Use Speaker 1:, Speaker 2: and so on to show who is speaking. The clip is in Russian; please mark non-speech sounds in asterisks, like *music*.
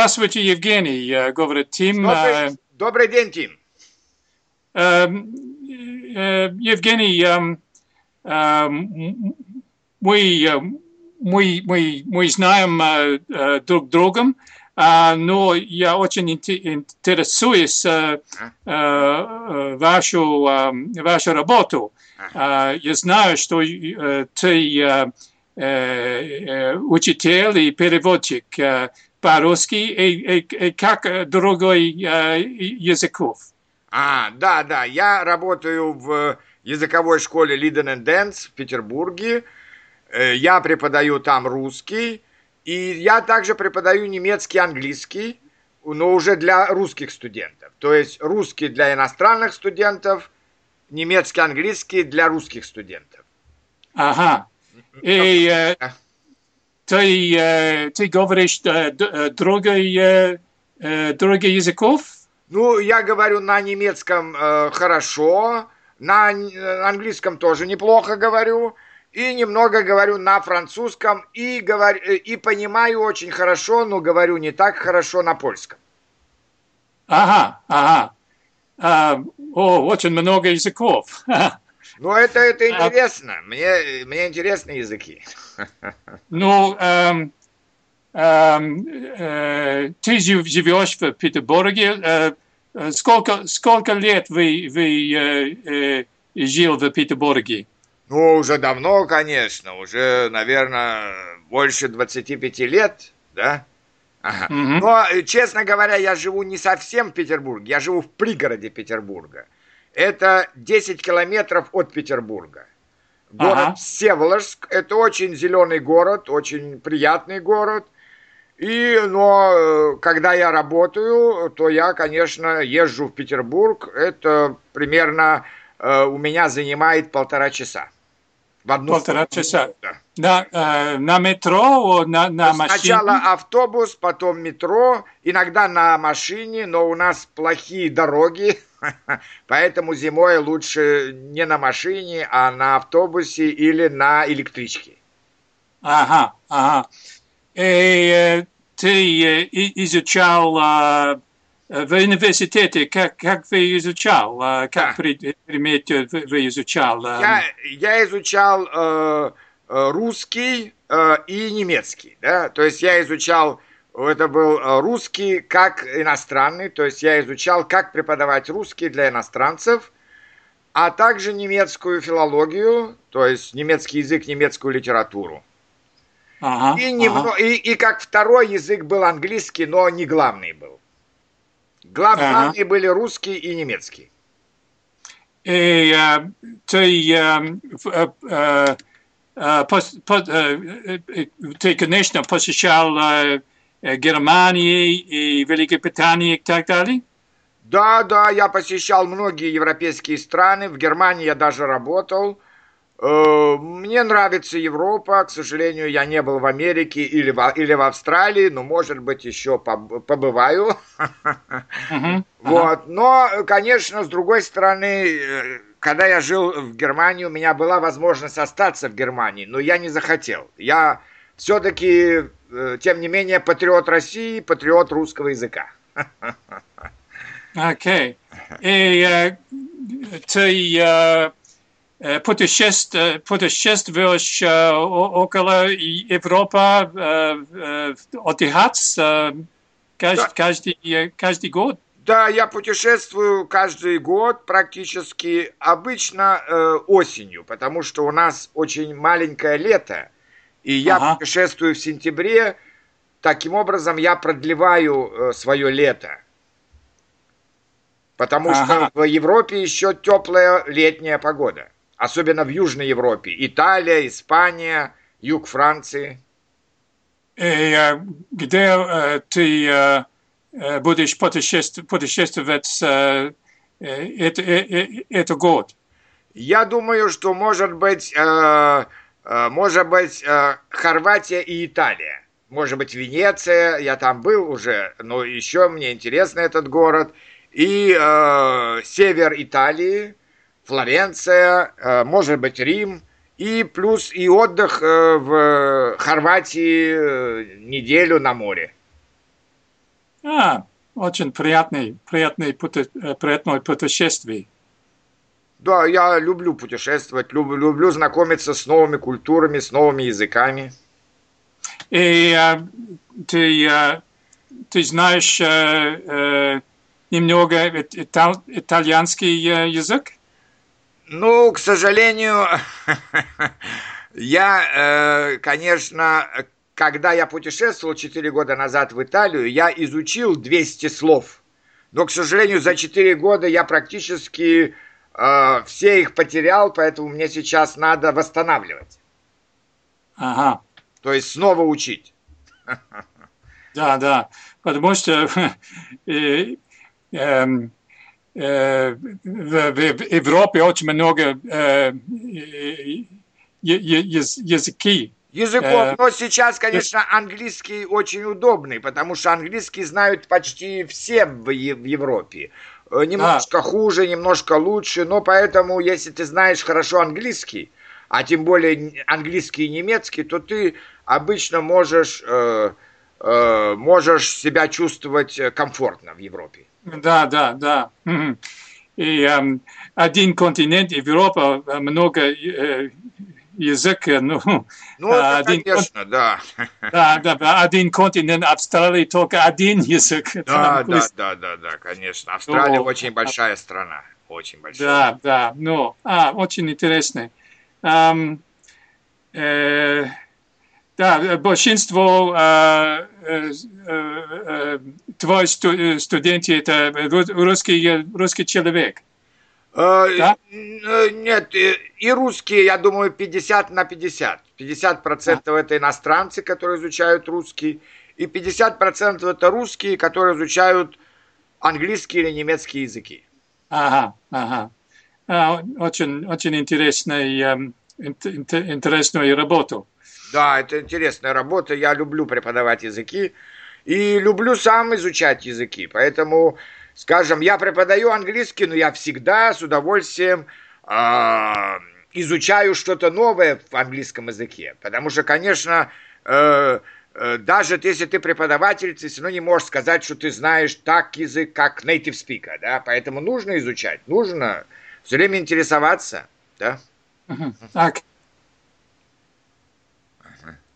Speaker 1: Здравствуйте, Евгений, э, говорит Тим.
Speaker 2: Добрый,
Speaker 1: Э,
Speaker 2: добрый день, Тим.
Speaker 1: эм, э, Евгений, эм, эм, мы, э, мы, мы, мы знаем э, э, друг другом, а, но я очень инте- интересуюсь э, э, э, вашу, э, вашу работу. А, Я знаю, что э, ты э, э, э, учитель и переводчик э, по-русски и, и- и как э, другой э, языков.
Speaker 2: А, да, да, я работаю в языковой школе Liden and Dance в Петербурге. Э, Я преподаю там русский, и я также преподаю немецкий, английский, но уже для русских студентов. То есть русский для иностранных студентов, немецкий, английский для русских студентов.
Speaker 1: Ага. И э, ты, э, ты говоришь э, другой, э, другой языков?
Speaker 2: Ну, я говорю на немецком э, хорошо, на э, английском тоже неплохо говорю, и немного говорю на французском, и, говорю, э, и понимаю очень хорошо, но говорю не так хорошо на польском.
Speaker 1: Ага, ага. А, о, очень много языков. *laughs*
Speaker 2: Но это, это интересно, мне, мне интересны языки.
Speaker 1: Ну, эм, эм, э, ты жив- живешь в Петербурге. Э, э, сколько, сколько лет вы, вы э, э, жил в Петербурге?
Speaker 2: Ну, уже давно, конечно, уже, наверное, больше 25 лет, да? Ага.
Speaker 1: Мгм.
Speaker 2: Но, э, честно говоря, я живу не совсем в Петербурге, я живу в пригороде Петербурга. Это 10 километров от Петербурга. Город
Speaker 1: Ага.
Speaker 2: Всеволожск. Это очень зеленый город, очень приятный город. И, но э, когда я работаю, то я, конечно, езжу в Петербург. Это примерно э, у меня занимает полтора часа. В одну
Speaker 1: Полтора
Speaker 2: сторону.
Speaker 1: часа.
Speaker 2: Да.
Speaker 1: На, э, на метро, на, на машине?
Speaker 2: Сначала автобус, потом метро, иногда на машине, но у нас плохие дороги, *laughs* поэтому зимой лучше не на машине, а на автобусе или на электричке.
Speaker 1: Ага, ага. И э, ты э, изучал э, в университете, как, как вы изучал, э, как
Speaker 2: Да.
Speaker 1: пред- предмет вы, вы изучал? э,
Speaker 2: Я, я изучал э, э, русский э, и немецкий, да, то есть я изучал, это был э, русский как иностранный, то есть я изучал, как преподавать русский для иностранцев, а также немецкую филологию, то есть немецкий язык, немецкую литературу.
Speaker 1: ага,
Speaker 2: И,
Speaker 1: ага.
Speaker 2: немно- и, и как второй язык был английский, но не главный был. Глав-
Speaker 1: Ага.
Speaker 2: Главные были русский и немецкий.
Speaker 1: И э, ты, э, в- э, э, э, ты, конечно, посещал Германию и Великобританию и так далее?
Speaker 2: Да, да, я посещал многие европейские страны, в Германии я даже работал. Мне нравится Европа, к сожалению, я не был в Америке или в, или в Австралии, но, может быть, еще поб- побываю.
Speaker 1: Мгм. *laughs*
Speaker 2: Вот. Но, конечно, с другой стороны, когда я жил в Германии, у меня была возможность остаться в Германии, но я не захотел. Я все-таки, э, тем не менее, патриот России, патриот русского языка. *laughs*
Speaker 1: Окей. И э, ты э, путешествуешь, путешествуешь э, около Европы, э, э, отдыхать э,
Speaker 2: Да.
Speaker 1: каждый, э, каждый год?
Speaker 2: Да, я путешествую каждый год практически обычно э, осенью, потому что у нас очень маленькое лето, и я
Speaker 1: Ага.
Speaker 2: путешествую в сентябре. Таким образом, я продлеваю э, свое лето. Потому
Speaker 1: Ага.
Speaker 2: что в Европе еще теплая летняя погода. Особенно в Южной Европе. Италия, Испания, юг Франции.
Speaker 1: И э, где э, ты э, будешь путешествовать, э, это, это год?
Speaker 2: Я думаю, что может быть, э, э, может быть э, Хорватия и Италия. Может быть Венеция, я там был уже, но еще мне интересно этот город. И э, север Италии, Флоренция, э, может быть Рим. И плюс и отдых э, в Хорватии э, неделю на море.
Speaker 1: А, очень приятный, приятный, путе, приятное путешествие.
Speaker 2: Да, я люблю путешествовать, люблю, люблю знакомиться с новыми культурами, с новыми языками.
Speaker 1: И э, ты, э, ты знаешь э, э, немного италь, итальянский э, язык?
Speaker 2: Ну, к сожалению, *laughs* я, э, конечно, когда я путешествовал 4 года назад в Италию, я изучил 200 слов. Но, к сожалению, за 4 года я практически э, все их потерял, поэтому мне сейчас надо восстанавливать.
Speaker 1: Ага.
Speaker 2: То есть снова учить. *laughs*
Speaker 1: Да, да. Потому что *laughs* э, э, э, в, в Европе очень много э, языки
Speaker 2: языков. Э, Но сейчас, конечно, английский очень удобный, потому что английский знают почти все в Европе. Э, немножко хуже, немножко лучше, но поэтому, если ты знаешь хорошо английский, а тем более английский и немецкий, то ты обычно можешь, э, э, можешь себя чувствовать комфортно в Европе.
Speaker 1: Да, да, да. И э, один континент, Европа, много э, язык, ну,
Speaker 2: ну это, один, конечно, да.
Speaker 1: Да, да, один континент, Австралии только один язык.
Speaker 2: Да, да, да, да, да, конечно. Австралия ну, очень большая страна, очень большая.
Speaker 1: Да, да, ну, а, очень интересно. Um, э, да, большинство э, э, э, твои студенты это русский, русский человек.
Speaker 2: Да? Нет, и русские, я думаю, 50 на 50. 50 процентов это иностранцы, которые изучают русский, и 50 процентов это русские, которые изучают английский или немецкий языки.
Speaker 1: Ага, ага. А, очень, очень интересная, интересная работа.
Speaker 2: Да, это интересная работа. Я люблю преподавать языки и люблю сам изучать языки. Поэтому Скажем, я преподаю английский, но я всегда с удовольствием э, изучаю что-то новое в английском языке. Потому что, конечно, э, э, даже если ты преподаватель, ты все равно не можешь сказать, что ты знаешь так язык, как native speaker. Да? Поэтому нужно изучать, нужно все время интересоваться. Да?
Speaker 1: Так,